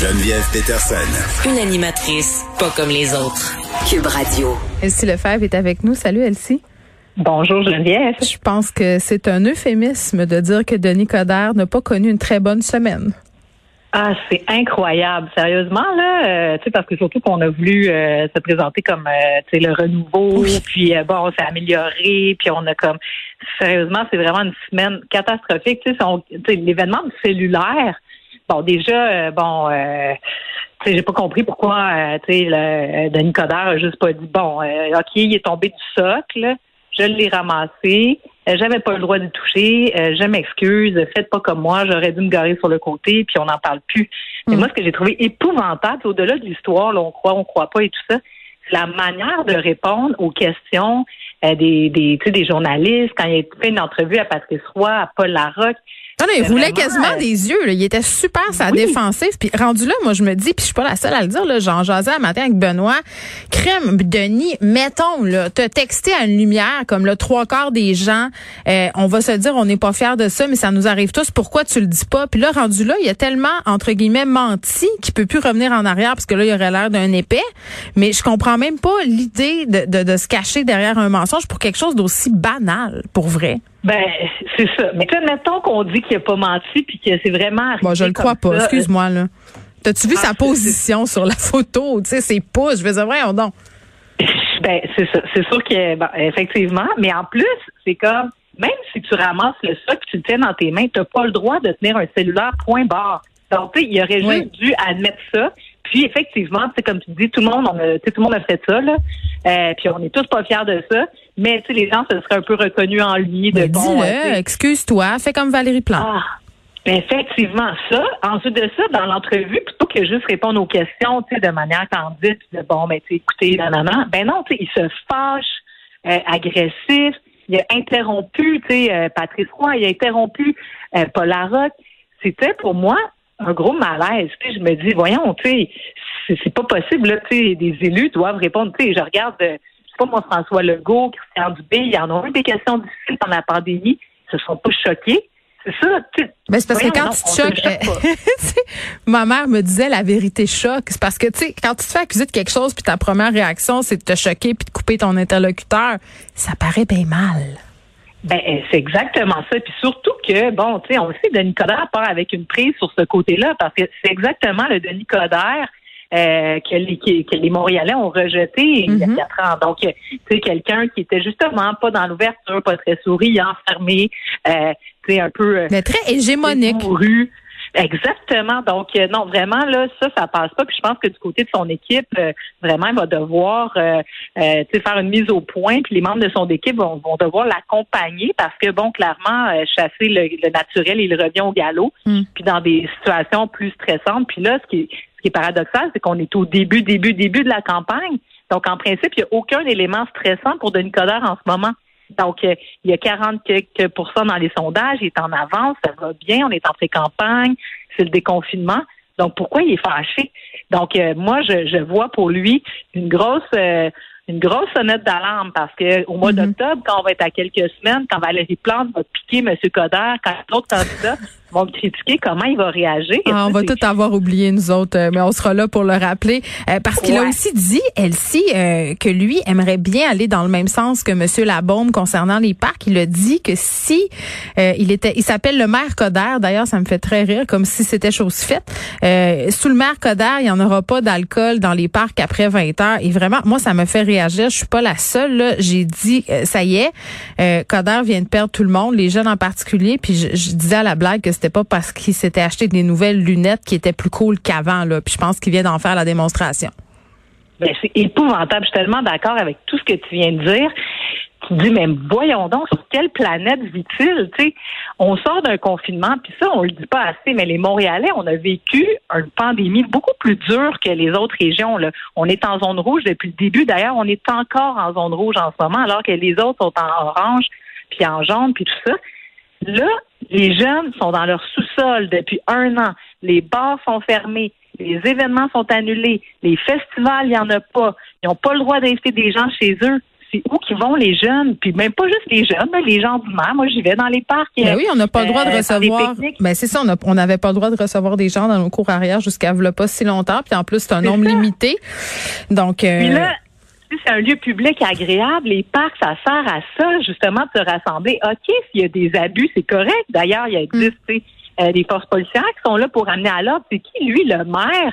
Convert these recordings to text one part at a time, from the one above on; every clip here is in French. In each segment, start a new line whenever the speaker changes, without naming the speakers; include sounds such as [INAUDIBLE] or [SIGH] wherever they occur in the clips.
Geneviève Peterson.
Une animatrice pas comme les autres. Cube Radio.
Elsie Lefebvre est avec nous. Salut Elsie.
Bonjour Geneviève.
Je pense que c'est un euphémisme de dire que Denis Coderre n'a pas connu une très bonne semaine.
Ah, c'est incroyable, sérieusement là, euh, tu sais parce que surtout qu'on a voulu euh, se présenter comme euh, tu sais le renouveau, puis bon, on s'est amélioré, puis on a comme sérieusement, c'est vraiment une semaine catastrophique, tu sais l'événement du cellulaire. Bon, déjà bon tu sais j'ai pas compris pourquoi tu sais Denis Coderre a juste pas dit bon, OK, il est tombé du socle je l'ai ramassé, euh, j'avais pas le droit de toucher, euh, je m'excuse, faites pas comme moi, j'aurais dû me garer sur le côté, puis on n'en parle plus. Mais mm. moi, ce que j'ai trouvé épouvantable, au-delà de l'histoire, là, on croit, on croit pas et tout ça, c'est la manière de répondre aux questions euh, des, des, des journalistes, quand il a fait une entrevue à Patrice Roy, à Paul Larocque,
non, non, il roulait quasiment euh, des yeux. Là. Il était super sa défensive. Puis rendu là, moi, je me dis, puis je suis pas la seule à le dire, là, j'en jasais un matin avec Benoît. Crème, Denis, mettons, là, te texter à une lumière comme le trois quarts des gens, euh, on va se dire, on n'est pas fiers de ça, mais ça nous arrive tous. Pourquoi tu le dis pas? Puis là, rendu là, il a tellement, entre guillemets, menti qu'il peut plus revenir en arrière parce que là, il aurait l'air d'un épais. Mais je comprends même pas l'idée de, de, de se cacher derrière un mensonge pour quelque chose d'aussi banal, pour vrai.
Ben, c'est ça. Mais mettons qu'on dit qu'il n'a pas menti puis que c'est vraiment
Bon, je le crois pas. Excuse-moi, là. T'as-tu vu ah, sa position sur la photo? Tu sais, ses pouces. Je vais dire, on donc. [LAUGHS]
Ben, c'est ça. C'est sûr que, ben, effectivement. Mais en plus, c'est comme, même si tu ramasses le sac que tu le tiens dans tes mains, tu n'as pas le droit de tenir un cellulaire point barre. Donc, tu sais, il aurait juste dû admettre ça. Puis effectivement, c'est comme tu dis, tout le monde, on a, tout le monde a fait ça, là. Euh, puis on est tous pas fiers de ça. Mais tu sais, les gens se seraient un peu reconnus en lui de
bon. Euh, excuse-toi, fais comme Valérie Plante.
Ah, effectivement, ça. Ensuite de ça, dans l'entrevue, plutôt que juste répondre aux questions, tu sais, de manière candide, de bon, ben tu écoutez, non, ben non, tu sais, il se fâche, euh, agressif. Il a interrompu, tu sais, Patrice Roy, il a interrompu Paul Larocque. C'était pour moi un gros malaise. Je me dis, voyons, tu sais, c'est pas possible, là, tu sais, des élus doivent répondre. Tu sais, je regarde, euh, je sais pas moi, François Legault, Christian Dubé, il y en a eu des questions difficiles pendant la pandémie, ils se sont pas choqués. C'est ça, tu sais.
Mais c'est parce que quand tu te choques, euh, [LAUGHS] ma mère me disait la vérité choque. C'est parce que, tu sais, quand tu te fais accuser de quelque chose, puis ta première réaction, c'est de te choquer puis de couper ton interlocuteur, ça paraît bien mal.
Ben, c'est exactement ça. Puis surtout que, bon, tu sais, on sait que Denis Coderre part avec une prise sur ce côté-là parce que c'est exactement le Denis Coderre euh, que, les, que les Montréalais ont rejeté il y a mm-hmm. quatre ans. Donc, tu sais, quelqu'un qui était justement pas dans l'ouverture, pas très souriant, fermé, euh, tu sais, un peu...
Euh, Mais très hégémonique.
Exactement. Donc, euh, non, vraiment, là, ça, ça passe pas. Puis je pense que du côté de son équipe, euh, vraiment, il va devoir euh, faire une mise au point. Puis les membres de son équipe vont, vont devoir l'accompagner parce que, bon, clairement, chasser le, naturel, il revient au galop. Mm. Puis dans des situations plus stressantes. Puis là, ce qui est, ce qui est paradoxal, c'est qu'on est au début, début, début de la campagne. Donc, en principe, il n'y a aucun élément stressant pour Denis Coderre en ce moment. Donc, euh, il y a 40 quelques pourcents dans les sondages, il est en avance, ça va bien, on est en pré-campagne, c'est le déconfinement. Donc, pourquoi il est fâché? Donc, euh, moi, je, vois pour lui une grosse euh, une grosse sonnette d'alarme parce que au mois mm-hmm. d'octobre, quand on va être à quelques semaines, quand Valérie Plante va piquer M. Coder, quand d'autres candidats [LAUGHS] vont me critiquer comment il va réagir.
Ah, on va tout avoir oublié, nous autres, euh, mais on sera là pour le rappeler. Euh, parce qu'il a aussi dit, Elsie, euh, que lui aimerait bien aller dans le même sens que M. Labaume concernant les parcs. Il a dit que si il était, il s'appelle le maire Coder, d'ailleurs, ça me fait très rire, comme si c'était chose faite. sous le maire Coder, il n'y en aura pas d'alcool dans les parcs après 20 heures. Et vraiment, moi, ça me fait réagir. Je suis pas la seule. J'ai dit, ça y est, Coder vient de perdre tout le monde, les jeunes en particulier. Puis je, disais à la blague que c'était pas parce qu'il s'était acheté des nouvelles lunettes qui étaient plus cool qu'avant. Puis je pense qu'il vient d'en faire la démonstration.
Ben, c'est épouvantable. Je suis tellement d'accord avec tout ce que tu viens de dire. Tu dis, mais voyons donc, sur quelle planète vit-il? on sort d'un confinement, puis ça, on le dit pas assez, mais les Montréalais, on a vécu une pandémie beaucoup plus dure que les autres régions. Là. On est en zone rouge depuis le début. D'ailleurs, on est encore en zone rouge en ce moment, alors que les autres sont en orange, puis en jaune, puis tout ça. Là, les jeunes sont dans leur sous-sol depuis un an. Les bars sont fermés. Les événements sont annulés. Les festivals, il n'y en a pas. Ils n'ont pas le droit d'inviter des gens chez eux. c'est où qui vont les jeunes, puis même pas juste les jeunes, mais les gens du mer. Moi, j'y vais dans les parcs.
Ben oui, on n'a pas le droit de euh, recevoir. Ben c'est ça, on n'avait pas le droit de recevoir des gens dans nos cours arrière jusqu'à pas si longtemps, puis en plus c'est un nombre limité. Donc
euh, là, c'est un lieu public agréable, les parcs, ça sert à ça, justement, de se rassembler. OK, s'il y a des abus, c'est correct. D'ailleurs, il y a mm. Euh, des forces policières qui sont là pour amener à l'ordre. C'est qui, lui, le maire?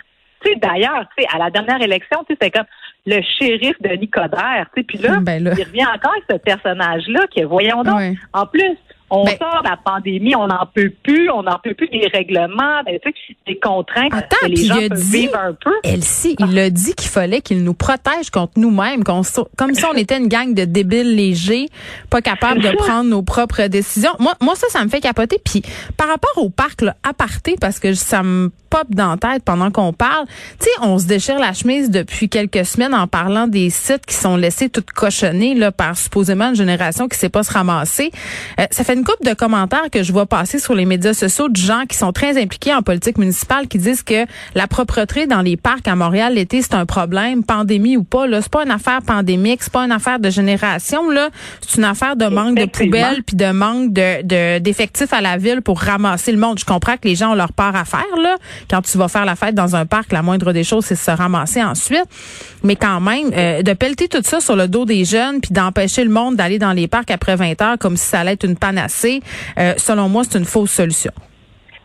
d'ailleurs, à la dernière élection, c'est comme le shérif de Nicodère. Puis là, ben là, il revient encore avec ce personnage-là qui est, voyons donc, en plus, on ben sort de la pandémie, on n'en peut plus, on n'en peut plus des règlements, des, des contraintes
Attends, que les gens peuvent vivre un peu. Elsie, il a dit qu'il fallait qu'il nous protège contre nous-mêmes, comme si on était une gang de débiles légers, pas capables de prendre nos propres décisions. Moi, moi ça, ça me fait capoter. Puis par rapport au parc, là, aparté, parce que ça me pop dans la tête pendant qu'on parle. Tu sais, on se déchire la chemise depuis quelques semaines en parlant des sites qui sont laissés toutes cochonnées là, par supposément une génération qui sait pas se ramasser. Euh, ça fait une couple de commentaires que je vois passer sur les médias sociaux de gens qui sont très impliqués en politique municipale qui disent que la propreté dans les parcs à Montréal l'été c'est un problème, pandémie ou pas. Là, c'est pas une affaire pandémique, c'est pas une affaire de génération. Là, c'est une affaire de manque de poubelles puis de manque de d'effectifs à la ville pour ramasser le monde. Je comprends que les gens ont leur part à faire là, quand tu vas faire la fête dans un parc, la moindre des choses, c'est se ramasser ensuite. Mais quand même, euh, de pelleter tout ça sur le dos des jeunes, puis d'empêcher le monde d'aller dans les parcs après 20 heures comme si ça allait être une panacée, euh, selon moi, c'est une fausse solution.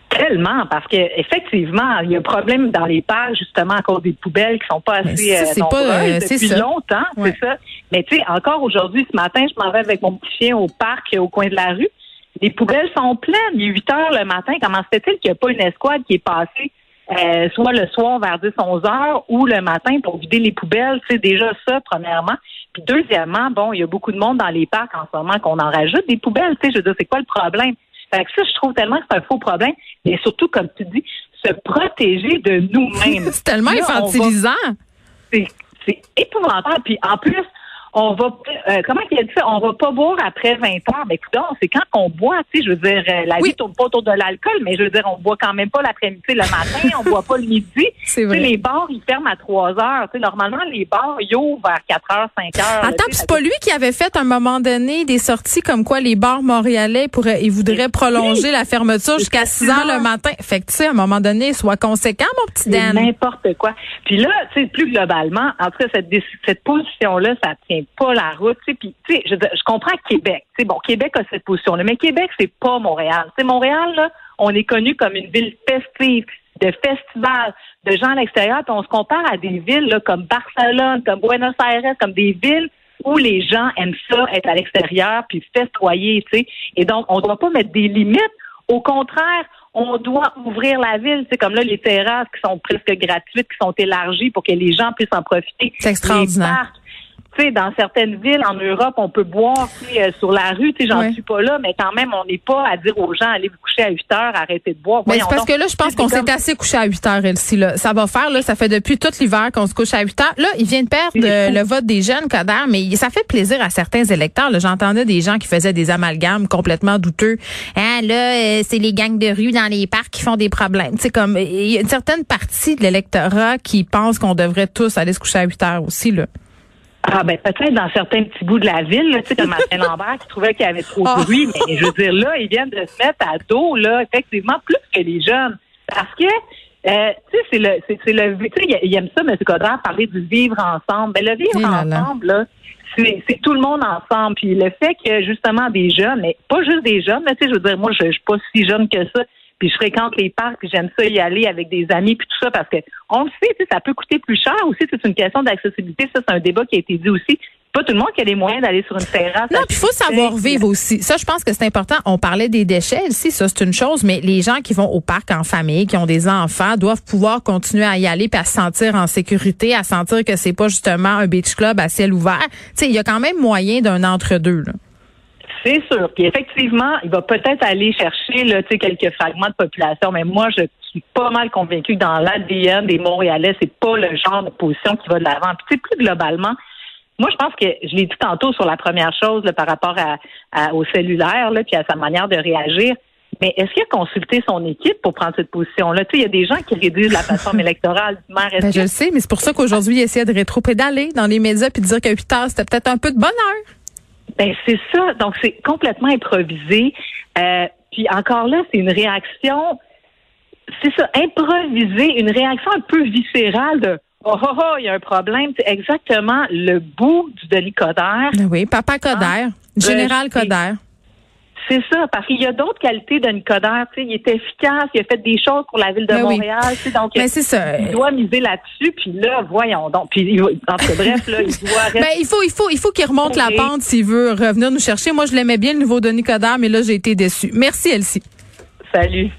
Tellement, parce que effectivement, il y a un problème dans les parcs justement à cause des poubelles qui sont pas assez euh, nombreuses depuis longtemps, c'est ça. Mais tu sais, encore aujourd'hui, ce matin, je m'en vais avec mon petit chien au parc au coin de la rue. Les poubelles sont pleines. Il est 8 heures le matin. Comment se fait-il qu'il n'y a pas une escouade qui est passée euh, soit le soir vers 10-11 heures ou le matin pour vider les poubelles? C'est déjà ça, premièrement. Puis deuxièmement, bon, il y a beaucoup de monde dans les parcs en ce moment qu'on en rajoute des poubelles. Tu sais, je veux dire, c'est quoi le problème? Fait que ça, je trouve tellement que c'est un faux problème. Mais surtout, comme tu dis, se protéger de nous-mêmes. [LAUGHS]
c'est tellement infantilisant.
C'est épouvantable. Puis en plus, on va euh, comment il a dit ça? On va pas boire après 20 heures. Mais écoute, c'est quand qu'on boit, tu sais, je veux dire, euh, la vie tourne pas autour de l'alcool, mais je veux dire, on boit quand même pas l'après-midi, le matin, on boit pas le midi. [LAUGHS] C'est vrai. les bars, ils ferment à 3 heures. Tu sais, normalement, les bars, ils ouvrent vers 4 heures, 5 heures.
Attends, c'est pas lui qui avait fait à un moment donné des sorties comme quoi les bars montréalais pourraient, ils voudraient prolonger la fermeture jusqu'à 6 heures le matin. Fait que, tu sais, à un moment donné, soit conséquent, mon petit Dan.
N'importe quoi. Puis là, tu sais, plus globalement, en tout cas, cette, cette position-là, ça tient pas la route. Puis, tu sais, je, je, comprends Québec. bon, Québec a cette position-là, mais Québec, c'est pas Montréal. C'est Montréal, là, on est connu comme une ville festive, de festivals, de gens à l'extérieur, puis on se compare à des villes là, comme Barcelone, comme Buenos Aires, comme des villes où les gens aiment ça, être à l'extérieur, puis festoyer, sais. Et donc, on ne doit pas mettre des limites. Au contraire, on doit ouvrir la ville. C'est comme là, les terrasses qui sont presque gratuites, qui sont élargies pour que les gens puissent en profiter.
C'est extraordinaire
dans certaines villes en Europe, on peut boire euh, sur la rue. J'en suis pas là, mais quand même, on n'est pas à dire aux gens allez vous coucher à 8 heures, arrêtez de boire.
Mais c'est parce que là, je pense qu'on s'est assez couché à 8 heures, Elsie. Là. Ça va faire, là, ça fait depuis tout l'hiver qu'on se couche à 8 heures. Là, il vient de perdre le vote des jeunes, Coder, mais ça fait plaisir à certains électeurs. J'entendais des gens qui faisaient des amalgames complètement douteux. Hein, là, euh, c'est les gangs de rue dans les parcs qui font des problèmes. C'est comme il y a une certaine partie de l'électorat qui pense qu'on devrait tous aller se coucher à 8 heures aussi, là.
Ah ben peut-être dans certains petits bouts de la ville, tu sais, comme Martin Lambert qui trouvait qu'il y avait trop de ah. bruit, mais je veux dire là, ils viennent de se mettre à dos, là, effectivement, plus que les jeunes. Parce que euh, tu sais, c'est le c'est le tu sais, il aime ça, M. Codard, parler du vivre ensemble. Mais ben, le vivre ensemble, là, c'est tout le monde ensemble. Puis le fait que justement des jeunes, mais pas juste des jeunes, mais tu sais, je veux dire, moi, je, je suis pas si jeune que ça puis je fréquente les parcs, j'aime ça y aller avec des amis, puis tout ça, parce que on le sait, ça peut coûter plus cher aussi, c'est une question d'accessibilité, ça c'est un débat qui a été dit aussi. Pas tout le monde qui a les moyens d'aller sur une terrasse.
Non, puis il faut savoir vivre aussi. Ça, je pense que c'est important. On parlait des déchets ici, ça c'est une chose, mais les gens qui vont au parc en famille, qui ont des enfants, doivent pouvoir continuer à y aller puis à se sentir en sécurité, à sentir que c'est pas justement un beach club à ciel ouvert. Tu sais, il y a quand même moyen d'un entre-deux. Là.
C'est sûr. Puis effectivement, il va peut-être aller chercher là, quelques fragments de population, mais moi, je suis pas mal convaincue que dans l'ADN des Montréalais, c'est pas le genre de position qui va de l'avant. Puis plus globalement, moi, je pense que je l'ai dit tantôt sur la première chose par rapport à, au cellulaire, là, puis à sa manière de réagir. mais est-ce qu'il a consulté son équipe pour prendre cette position-là? Tu sais, il y a des gens qui réduisent la plateforme [LAUGHS] électorale du maire.
Ben, je le sais, mais c'est pour ça qu'aujourd'hui, il essaie de rétro-pédaler dans les médias puis de dire qu'à 8 heures, c'était peut-être un peu de bonheur.
Ben, c'est ça. Donc, c'est complètement improvisé. Euh, puis encore là, c'est une réaction, c'est ça, improvisé, une réaction un peu viscérale de Oh, oh, oh, il y a un problème. C'est exactement le bout du Denis Coderre.
Oui, Papa Coderre, ah, Général Coderre.
C'est ça, parce qu'il y a d'autres qualités de Nicodère. Il est efficace, il a fait des choses pour la ville de ben Montréal. Donc,
Mais c'est ça.
il doit miser là-dessus. Puis là, voyons donc. Puis, en bref, là, il doit [LAUGHS]
ben, il faut, il faut, il faut qu'il remonte la pente s'il veut revenir nous chercher. Moi, je l'aimais bien, le nouveau Denis Coderre, mais là, j'ai été déçue. Merci, Elsie.
Salut.